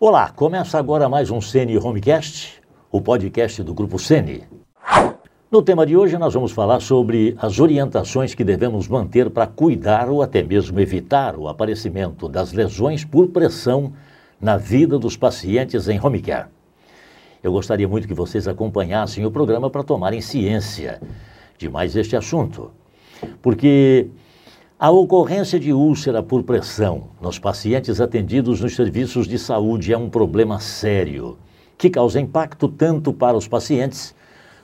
Olá, começa agora mais um Cine Homecast, o podcast do Grupo Cine. No tema de hoje nós vamos falar sobre as orientações que devemos manter para cuidar ou até mesmo evitar o aparecimento das lesões por pressão na vida dos pacientes em home care. Eu gostaria muito que vocês acompanhassem o programa para tomarem ciência de mais este assunto, porque a ocorrência de úlcera por pressão nos pacientes atendidos nos serviços de saúde é um problema sério, que causa impacto tanto para os pacientes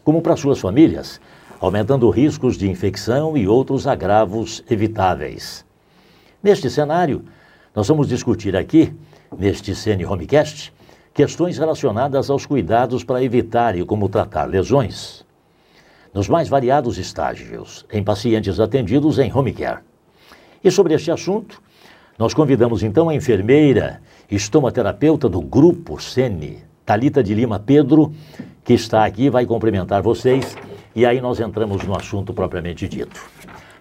como para suas famílias, aumentando riscos de infecção e outros agravos evitáveis. Neste cenário, nós vamos discutir aqui, neste CN Homecast, questões relacionadas aos cuidados para evitar e como tratar lesões, nos mais variados estágios, em pacientes atendidos em home care. E sobre este assunto, nós convidamos então a enfermeira, estomaterapeuta do Grupo Sene, Talita de Lima Pedro, que está aqui, vai cumprimentar vocês e aí nós entramos no assunto propriamente dito.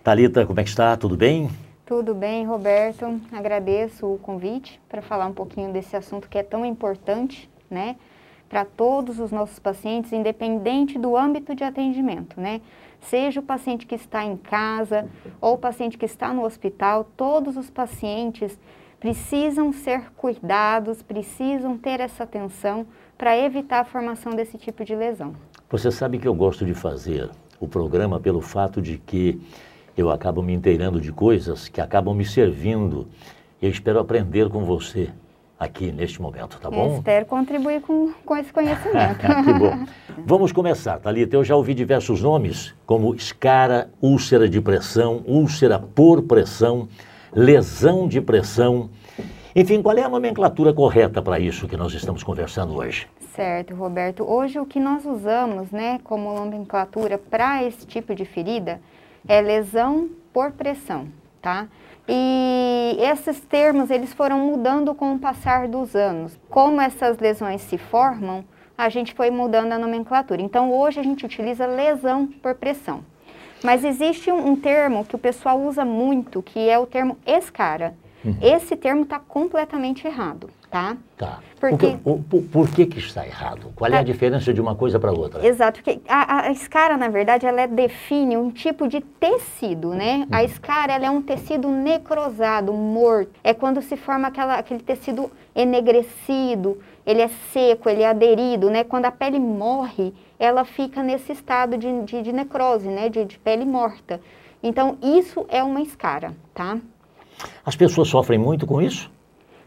Talita, como é que está? Tudo bem? Tudo bem, Roberto. Agradeço o convite para falar um pouquinho desse assunto que é tão importante, né, para todos os nossos pacientes, independente do âmbito de atendimento, né? seja o paciente que está em casa ou o paciente que está no hospital, todos os pacientes precisam ser cuidados, precisam ter essa atenção para evitar a formação desse tipo de lesão. Você sabe que eu gosto de fazer o programa pelo fato de que eu acabo me inteirando de coisas que acabam me servindo. Eu espero aprender com você aqui neste momento, tá bom? Eu espero contribuir com, com esse conhecimento. que bom. Vamos começar, Thalita. Eu já ouvi diversos nomes, como escara, úlcera de pressão, úlcera por pressão, lesão de pressão. Enfim, qual é a nomenclatura correta para isso que nós estamos conversando hoje? Certo, Roberto. Hoje o que nós usamos, né, como nomenclatura para esse tipo de ferida é lesão por pressão, tá? E esses termos eles foram mudando com o passar dos anos. Como essas lesões se formam, a gente foi mudando a nomenclatura. Então hoje a gente utiliza lesão por pressão. Mas existe um, um termo que o pessoal usa muito, que é o termo escara. Uhum. Esse termo está completamente errado tá? Tá. Porque, por, por, por, que que está errado? Qual é a tá. diferença de uma coisa para outra? Exato, porque a, a, escara, na verdade, ela define um tipo de tecido, né? A uhum. escara, ela é um tecido necrosado, morto. É quando se forma aquela, aquele tecido enegrecido, ele é seco, ele é aderido, né? Quando a pele morre, ela fica nesse estado de, de, de necrose, né? De, de pele morta. Então, isso é uma escara, tá? As pessoas sofrem muito com isso?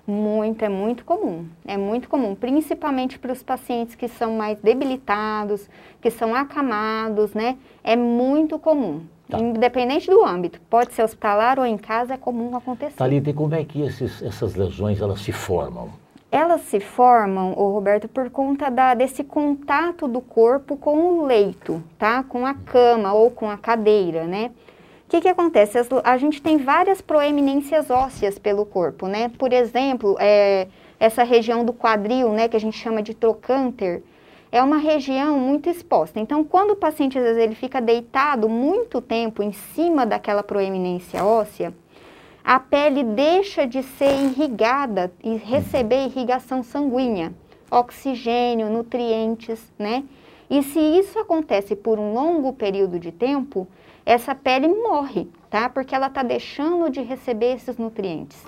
Muito, é muito comum. É muito comum, principalmente para os pacientes que são mais debilitados, que são acamados, né? É muito comum. Tá. Independente do âmbito, pode ser hospitalar ou em casa, é comum acontecer. Thalita, e como é que esses, essas lesões elas se formam? Elas se formam, o Roberto, por conta da, desse contato do corpo com o leito, tá? Com a cama ou com a cadeira, né? O que, que acontece? A gente tem várias proeminências ósseas pelo corpo, né? Por exemplo, é, essa região do quadril, né, que a gente chama de trocânter, é uma região muito exposta. Então, quando o paciente, às vezes, ele fica deitado muito tempo em cima daquela proeminência óssea, a pele deixa de ser irrigada e receber irrigação sanguínea, oxigênio, nutrientes, né? E se isso acontece por um longo período de tempo, essa pele morre, tá? Porque ela está deixando de receber esses nutrientes.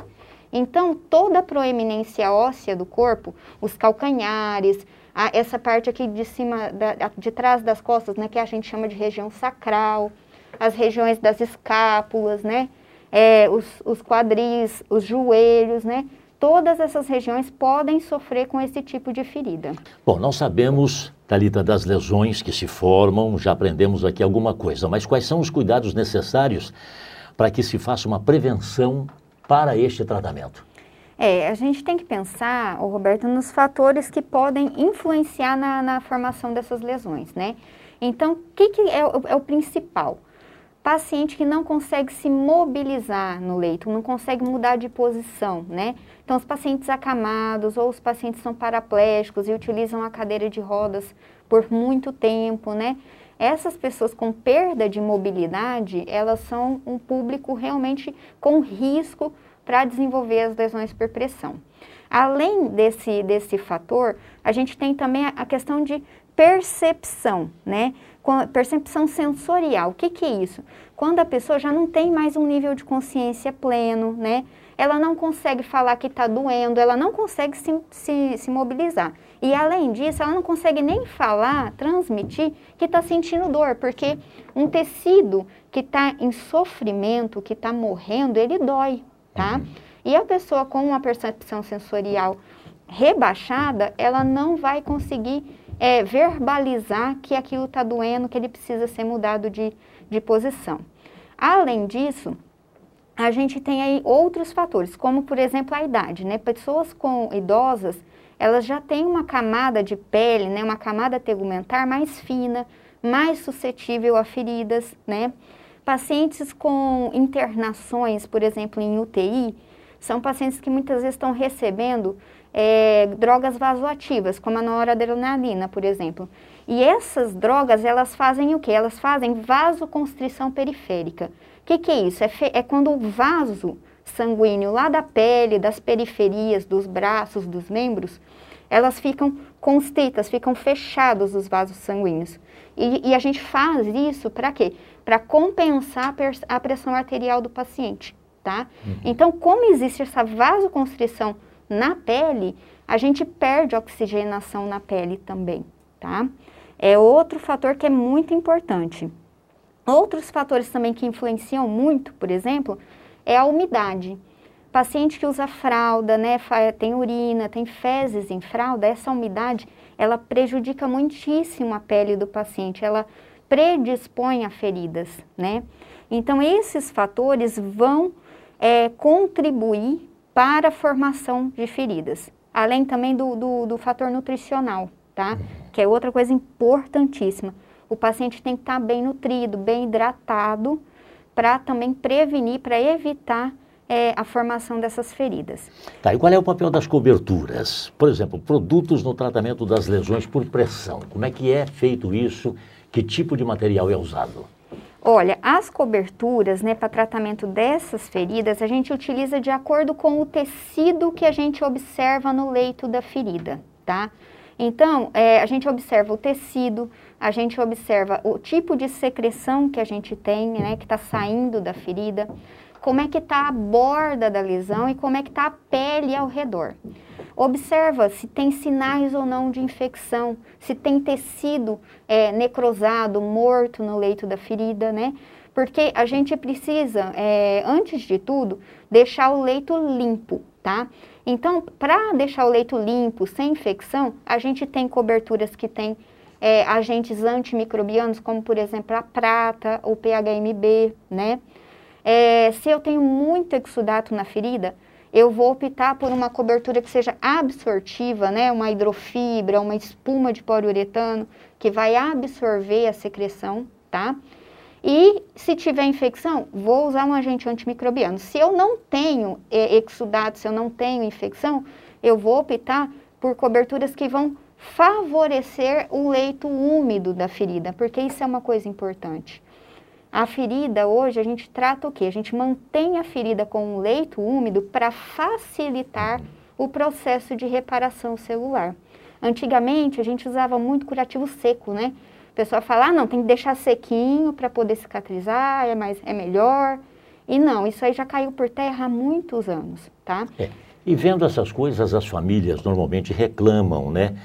Então, toda a proeminência óssea do corpo, os calcanhares, a, essa parte aqui de cima, da, de trás das costas, né, que a gente chama de região sacral, as regiões das escápulas, né, é, os, os quadris, os joelhos, né, todas essas regiões podem sofrer com esse tipo de ferida. Bom, nós sabemos, Talita, das lesões que se formam, já aprendemos aqui alguma coisa, mas quais são os cuidados necessários para que se faça uma prevenção para este tratamento? É, a gente tem que pensar, Roberto, nos fatores que podem influenciar na, na formação dessas lesões, né? Então, o que, que é, é o principal? Paciente que não consegue se mobilizar no leito, não consegue mudar de posição, né? Então, os pacientes acamados ou os pacientes são paraplégicos e utilizam a cadeira de rodas por muito tempo, né? Essas pessoas com perda de mobilidade, elas são um público realmente com risco para desenvolver as lesões por pressão. Além desse, desse fator, a gente tem também a questão de percepção, né? Percepção sensorial. O que, que é isso? Quando a pessoa já não tem mais um nível de consciência pleno, né? Ela não consegue falar que está doendo, ela não consegue se, se, se mobilizar. E além disso, ela não consegue nem falar, transmitir que está sentindo dor, porque um tecido que está em sofrimento, que está morrendo, ele dói, tá? Uhum. E a pessoa com uma percepção sensorial rebaixada, ela não vai conseguir é, verbalizar que aquilo está doendo, que ele precisa ser mudado de, de posição. Além disso, a gente tem aí outros fatores, como por exemplo a idade, né? Pessoas com idosas, elas já têm uma camada de pele, né? Uma camada tegumentar mais fina, mais suscetível a feridas, né? Pacientes com internações, por exemplo, em UTI, são pacientes que muitas vezes estão recebendo é, drogas vasoativas, como a noradrenalina, por exemplo. E essas drogas, elas fazem o quê? Elas fazem vasoconstrição periférica. O que, que é isso? É, é quando o vaso sanguíneo lá da pele, das periferias, dos braços, dos membros, elas ficam constritas, ficam fechados os vasos sanguíneos. E, e a gente faz isso para quê? Para compensar a pressão arterial do paciente, tá? Uhum. Então, como existe essa vasoconstrição na pele, a gente perde oxigenação na pele também, tá? É outro fator que é muito importante. Outros fatores também que influenciam muito, por exemplo, é a umidade. Paciente que usa fralda, né, tem urina, tem fezes em fralda, essa umidade, ela prejudica muitíssimo a pele do paciente, ela predispõe a feridas, né? Então, esses fatores vão é, contribuir para a formação de feridas, além também do, do, do fator nutricional, tá? Que é outra coisa importantíssima. O paciente tem que estar bem nutrido, bem hidratado, para também prevenir, para evitar é, a formação dessas feridas. Tá, e qual é o papel das coberturas? Por exemplo, produtos no tratamento das lesões por pressão. Como é que é feito isso? Que tipo de material é usado? Olha, as coberturas, né, para tratamento dessas feridas, a gente utiliza de acordo com o tecido que a gente observa no leito da ferida, tá? Então, é, a gente observa o tecido, a gente observa o tipo de secreção que a gente tem, né, que está saindo da ferida, como é que está a borda da lesão e como é que está a pele ao redor. Observa se tem sinais ou não de infecção, se tem tecido é, necrosado, morto no leito da ferida, né? Porque a gente precisa, é, antes de tudo, deixar o leito limpo, tá? Então, para deixar o leito limpo, sem infecção, a gente tem coberturas que têm é, agentes antimicrobianos, como por exemplo a prata, o PHMB, né? É, se eu tenho muito exudato na ferida, eu vou optar por uma cobertura que seja absortiva, né? Uma hidrofibra, uma espuma de poliuretano que vai absorver a secreção, tá? E se tiver infecção, vou usar um agente antimicrobiano. Se eu não tenho é, exudato, se eu não tenho infecção, eu vou optar por coberturas que vão favorecer o leito úmido da ferida, porque isso é uma coisa importante. A ferida hoje a gente trata o que? A gente mantém a ferida com um leito úmido para facilitar o processo de reparação celular. Antigamente a gente usava muito curativo seco, né? A pessoa fala, ah, não, tem que deixar sequinho para poder cicatrizar, é, mais, é melhor. E não, isso aí já caiu por terra há muitos anos, tá? É. E vendo essas coisas, as famílias normalmente reclamam, né?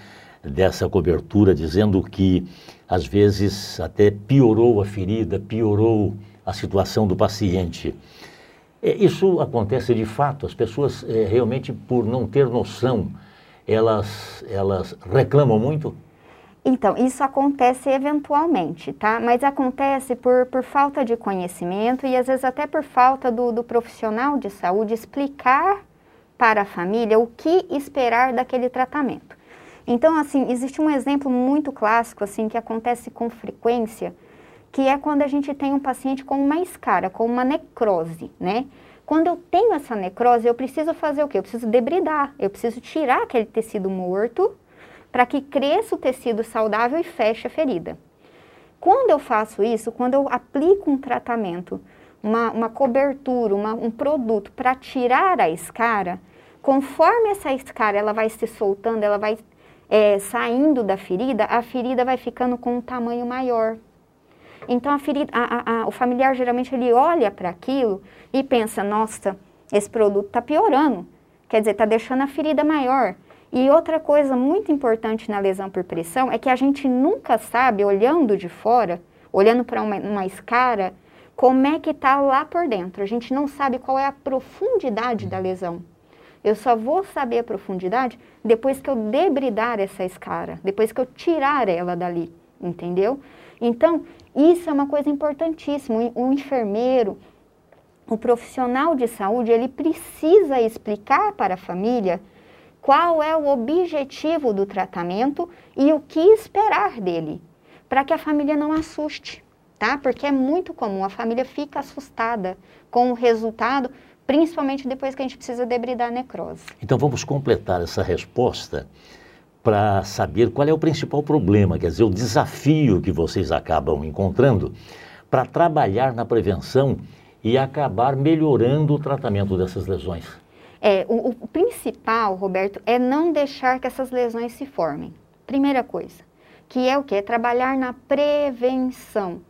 Dessa cobertura, dizendo que às vezes até piorou a ferida, piorou a situação do paciente. É, isso acontece de fato, as pessoas é, realmente por não ter noção, elas, elas reclamam muito? Então, isso acontece eventualmente, tá? Mas acontece por, por falta de conhecimento e às vezes até por falta do, do profissional de saúde explicar para a família o que esperar daquele tratamento. Então, assim, existe um exemplo muito clássico, assim, que acontece com frequência, que é quando a gente tem um paciente com uma escara, com uma necrose, né? Quando eu tenho essa necrose, eu preciso fazer o quê? Eu preciso debridar, eu preciso tirar aquele tecido morto para que cresça o tecido saudável e feche a ferida. Quando eu faço isso, quando eu aplico um tratamento uma, uma cobertura, uma, um produto para tirar a escara, conforme essa escara ela vai se soltando, ela vai é, saindo da ferida, a ferida vai ficando com um tamanho maior. Então a ferida, a, a, o familiar geralmente ele olha para aquilo e pensa, nossa, esse produto está piorando, quer dizer, está deixando a ferida maior. E outra coisa muito importante na lesão por pressão é que a gente nunca sabe, olhando de fora, olhando para uma, uma escara, como é que está lá por dentro. A gente não sabe qual é a profundidade da lesão. Eu só vou saber a profundidade depois que eu debridar essa escara, depois que eu tirar ela dali, entendeu? Então, isso é uma coisa importantíssima. O enfermeiro, o profissional de saúde, ele precisa explicar para a família qual é o objetivo do tratamento e o que esperar dele, para que a família não assuste tá? Porque é muito comum, a família fica assustada com o resultado, principalmente depois que a gente precisa debridar a necrose. Então vamos completar essa resposta para saber qual é o principal problema, quer dizer, o desafio que vocês acabam encontrando para trabalhar na prevenção e acabar melhorando o tratamento dessas lesões. É, o, o principal, Roberto, é não deixar que essas lesões se formem. Primeira coisa, que é o que? É trabalhar na prevenção.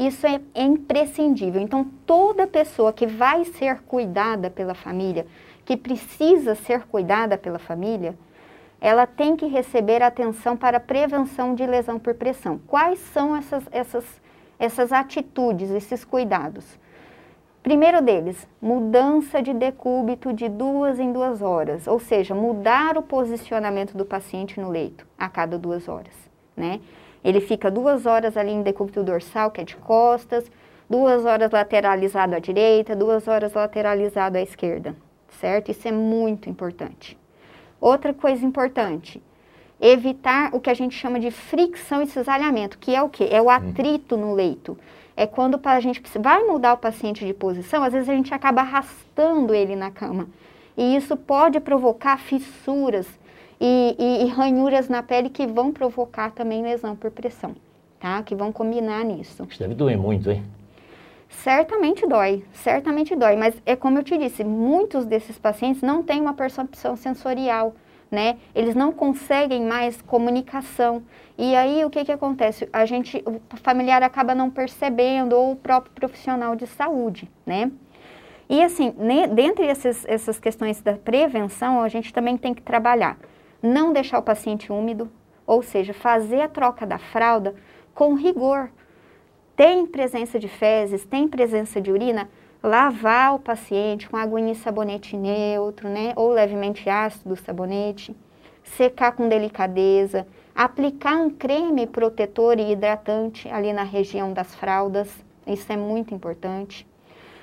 Isso é, é imprescindível. Então, toda pessoa que vai ser cuidada pela família, que precisa ser cuidada pela família, ela tem que receber atenção para prevenção de lesão por pressão. Quais são essas, essas, essas atitudes, esses cuidados? Primeiro deles, mudança de decúbito de duas em duas horas, ou seja, mudar o posicionamento do paciente no leito a cada duas horas, né? Ele fica duas horas ali em decúbito dorsal, que é de costas, duas horas lateralizado à direita, duas horas lateralizado à esquerda, certo? Isso é muito importante. Outra coisa importante, evitar o que a gente chama de fricção e cisalhamento, que é o que? É o atrito no leito. É quando a gente vai mudar o paciente de posição, às vezes a gente acaba arrastando ele na cama. E isso pode provocar fissuras, e, e, e ranhuras na pele que vão provocar também lesão por pressão, tá? Que vão combinar nisso. Isso deve doer muito, hein? Certamente dói, certamente dói, mas é como eu te disse, muitos desses pacientes não têm uma percepção sensorial, né? Eles não conseguem mais comunicação. E aí o que que acontece? A gente, o familiar acaba não percebendo ou o próprio profissional de saúde, né? E assim, dentre essas, essas questões da prevenção, a gente também tem que trabalhar não deixar o paciente úmido, ou seja, fazer a troca da fralda com rigor. Tem presença de fezes, tem presença de urina, lavar o paciente com água e sabonete neutro, né, ou levemente ácido do sabonete, secar com delicadeza, aplicar um creme protetor e hidratante ali na região das fraldas, isso é muito importante.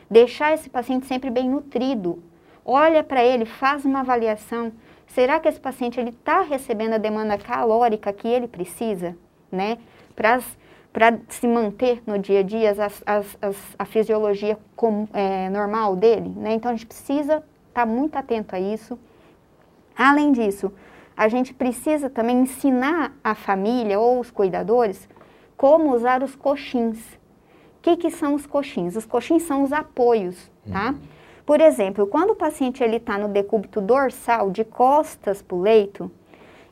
Deixar esse paciente sempre bem nutrido. Olha para ele, faz uma avaliação será que esse paciente ele está recebendo a demanda calórica que ele precisa, né? Para se manter no dia a dia as, as, as, a fisiologia com, é, normal dele, né? Então a gente precisa estar tá muito atento a isso. Além disso, a gente precisa também ensinar a família ou os cuidadores como usar os coxins. O que, que são os coxins? Os coxins são os apoios, tá? Uhum. Por exemplo, quando o paciente está no decúbito dorsal, de costas para o leito,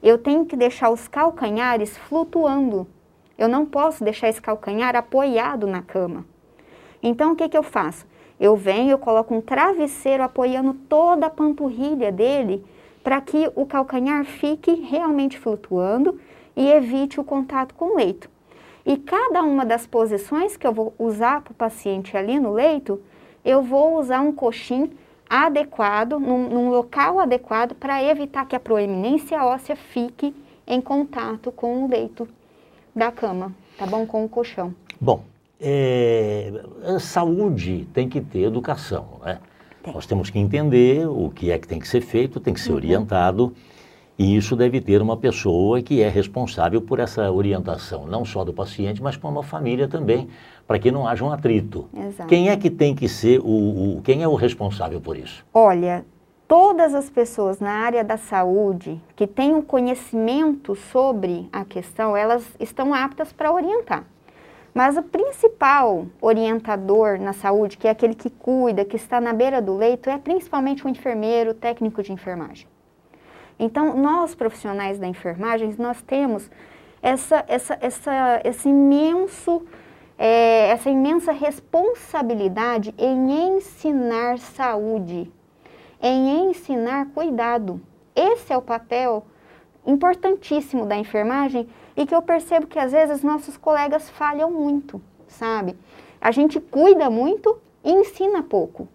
eu tenho que deixar os calcanhares flutuando. Eu não posso deixar esse calcanhar apoiado na cama. Então, o que, que eu faço? Eu venho, eu coloco um travesseiro apoiando toda a panturrilha dele para que o calcanhar fique realmente flutuando e evite o contato com o leito. E cada uma das posições que eu vou usar para o paciente ali no leito, eu vou usar um coxim adequado, num, num local adequado, para evitar que a proeminência óssea fique em contato com o leito da cama, tá bom? Com o colchão. Bom, é, a saúde tem que ter educação, né? Tem. Nós temos que entender o que é que tem que ser feito, tem que ser uhum. orientado. E isso deve ter uma pessoa que é responsável por essa orientação, não só do paciente, mas como a família também, para que não haja um atrito. Exato. Quem é que tem que ser o, o, quem é o responsável por isso? Olha, todas as pessoas na área da saúde que tenham conhecimento sobre a questão, elas estão aptas para orientar. Mas o principal orientador na saúde, que é aquele que cuida, que está na beira do leito, é principalmente o enfermeiro, o técnico de enfermagem. Então, nós profissionais da enfermagem, nós temos essa, essa, essa, esse imenso, é, essa imensa responsabilidade em ensinar saúde, em ensinar cuidado. Esse é o papel importantíssimo da enfermagem e que eu percebo que às vezes nossos colegas falham muito, sabe? A gente cuida muito e ensina pouco.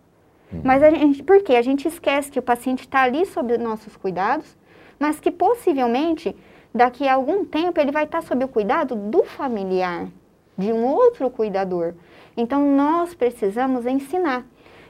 Uhum. Mas a gente, por quê? A gente esquece que o paciente está ali sob nossos cuidados, mas que possivelmente daqui a algum tempo ele vai estar tá sob o cuidado do familiar, de um outro cuidador. Então nós precisamos ensinar.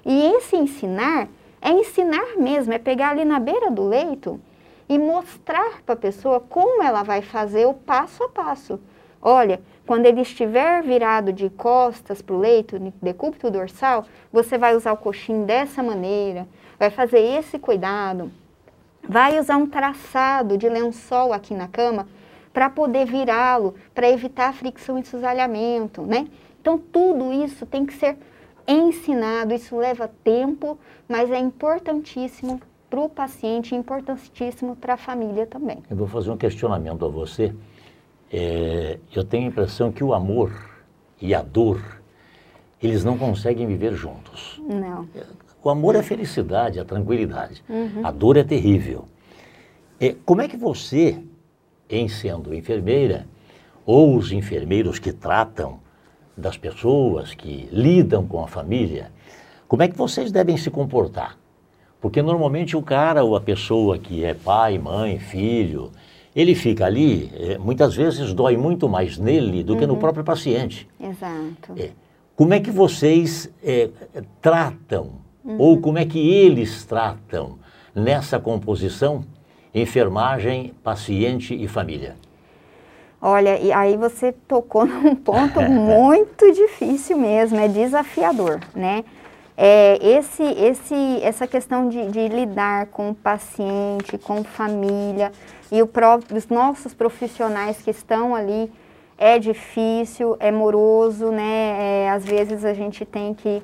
E esse ensinar é ensinar mesmo, é pegar ali na beira do leito e mostrar para a pessoa como ela vai fazer o passo a passo. Olha, quando ele estiver virado de costas para o leito, decúbito dorsal, você vai usar o coxim dessa maneira, vai fazer esse cuidado, vai usar um traçado de lençol aqui na cama para poder virá-lo, para evitar fricção e susalhamento, né? Então, tudo isso tem que ser ensinado, isso leva tempo, mas é importantíssimo para o paciente, importantíssimo para a família também. Eu vou fazer um questionamento a você. É, eu tenho a impressão que o amor e a dor, eles não conseguem viver juntos. Não. O amor é felicidade, é tranquilidade. Uhum. A dor é terrível. É, como é que você, em sendo enfermeira, ou os enfermeiros que tratam das pessoas, que lidam com a família, como é que vocês devem se comportar? Porque normalmente o cara ou a pessoa que é pai, mãe, filho, ele fica ali, é, muitas vezes dói muito mais nele do uhum. que no uhum. próprio paciente. Exato. É. Como é que vocês é, tratam, uhum. ou como é que eles tratam nessa composição enfermagem, paciente e família? Olha, e aí você tocou num ponto muito difícil mesmo, é desafiador, né? É, esse, esse, essa questão de, de, lidar com o paciente, com família e próprio, os nossos profissionais que estão ali é difícil, é moroso, né? É, às vezes a gente tem que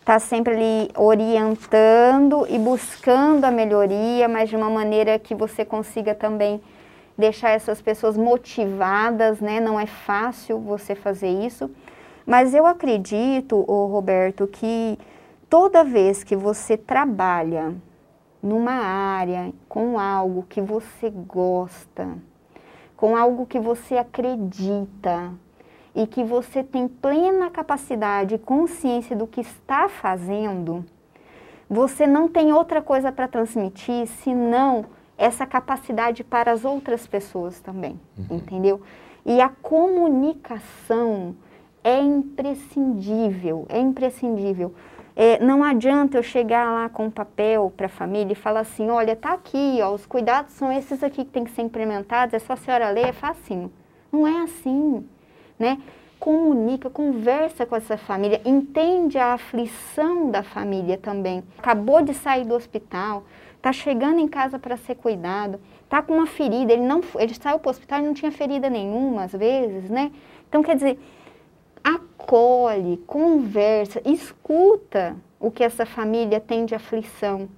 estar tá sempre ali orientando e buscando a melhoria, mas de uma maneira que você consiga também deixar essas pessoas motivadas, né? Não é fácil você fazer isso. Mas eu acredito, Roberto, que toda vez que você trabalha numa área com algo que você gosta, com algo que você acredita e que você tem plena capacidade e consciência do que está fazendo, você não tem outra coisa para transmitir senão essa capacidade para as outras pessoas também, uhum. entendeu? E a comunicação é imprescindível, é imprescindível. É, não adianta eu chegar lá com um papel para a família e falar assim, olha, tá aqui, ó, os cuidados são esses aqui que tem que ser implementados, é só a senhora ler, é facinho. Não é assim, né? Comunica, conversa com essa família, entende a aflição da família também. Acabou de sair do hospital, está chegando em casa para ser cuidado, está com uma ferida, ele não, ele saiu para o hospital e não tinha ferida nenhuma às vezes, né? Então quer dizer, acolhe, conversa, escuta o que essa família tem de aflição.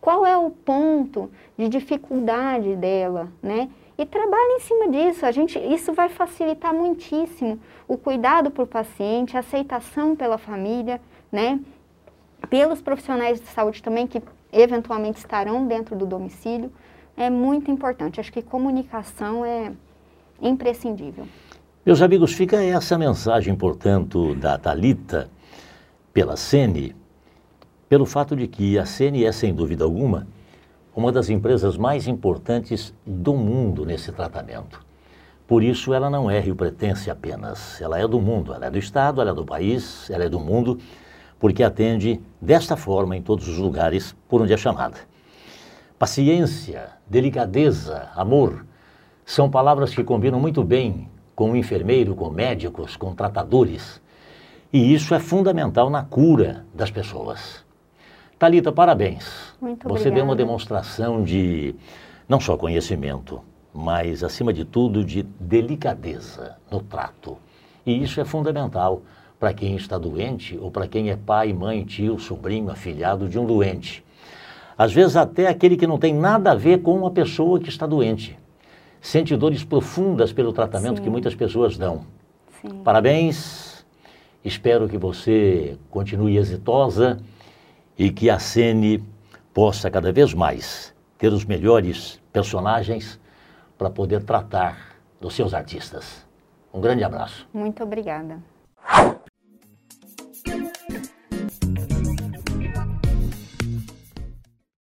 Qual é o ponto de dificuldade dela, né? E trabalha em cima disso. A gente, isso vai facilitar muitíssimo o cuidado para o paciente, a aceitação pela família, né? Pelos profissionais de saúde também que eventualmente estarão dentro do domicílio. É muito importante. Acho que comunicação é imprescindível. Meus amigos, fica essa mensagem, portanto, da Talita pela Sene, pelo fato de que a Sene é, sem dúvida alguma, uma das empresas mais importantes do mundo nesse tratamento. Por isso, ela não é Rio Pretense apenas, ela é do mundo, ela é do Estado, ela é do país, ela é do mundo, porque atende desta forma em todos os lugares por onde é chamada. Paciência, delicadeza, amor são palavras que combinam muito bem com o enfermeiro, com médicos, com tratadores. E isso é fundamental na cura das pessoas. Talita, parabéns. Muito Você obrigada. deu uma demonstração de não só conhecimento, mas acima de tudo de delicadeza no trato. E isso é fundamental para quem está doente ou para quem é pai, mãe, tio, sobrinho, afilhado de um doente. Às vezes, até aquele que não tem nada a ver com uma pessoa que está doente. Sente dores profundas pelo tratamento Sim. que muitas pessoas dão. Sim. Parabéns, espero que você continue exitosa e que a Sene possa cada vez mais ter os melhores personagens para poder tratar dos seus artistas. Um grande abraço. Muito obrigada.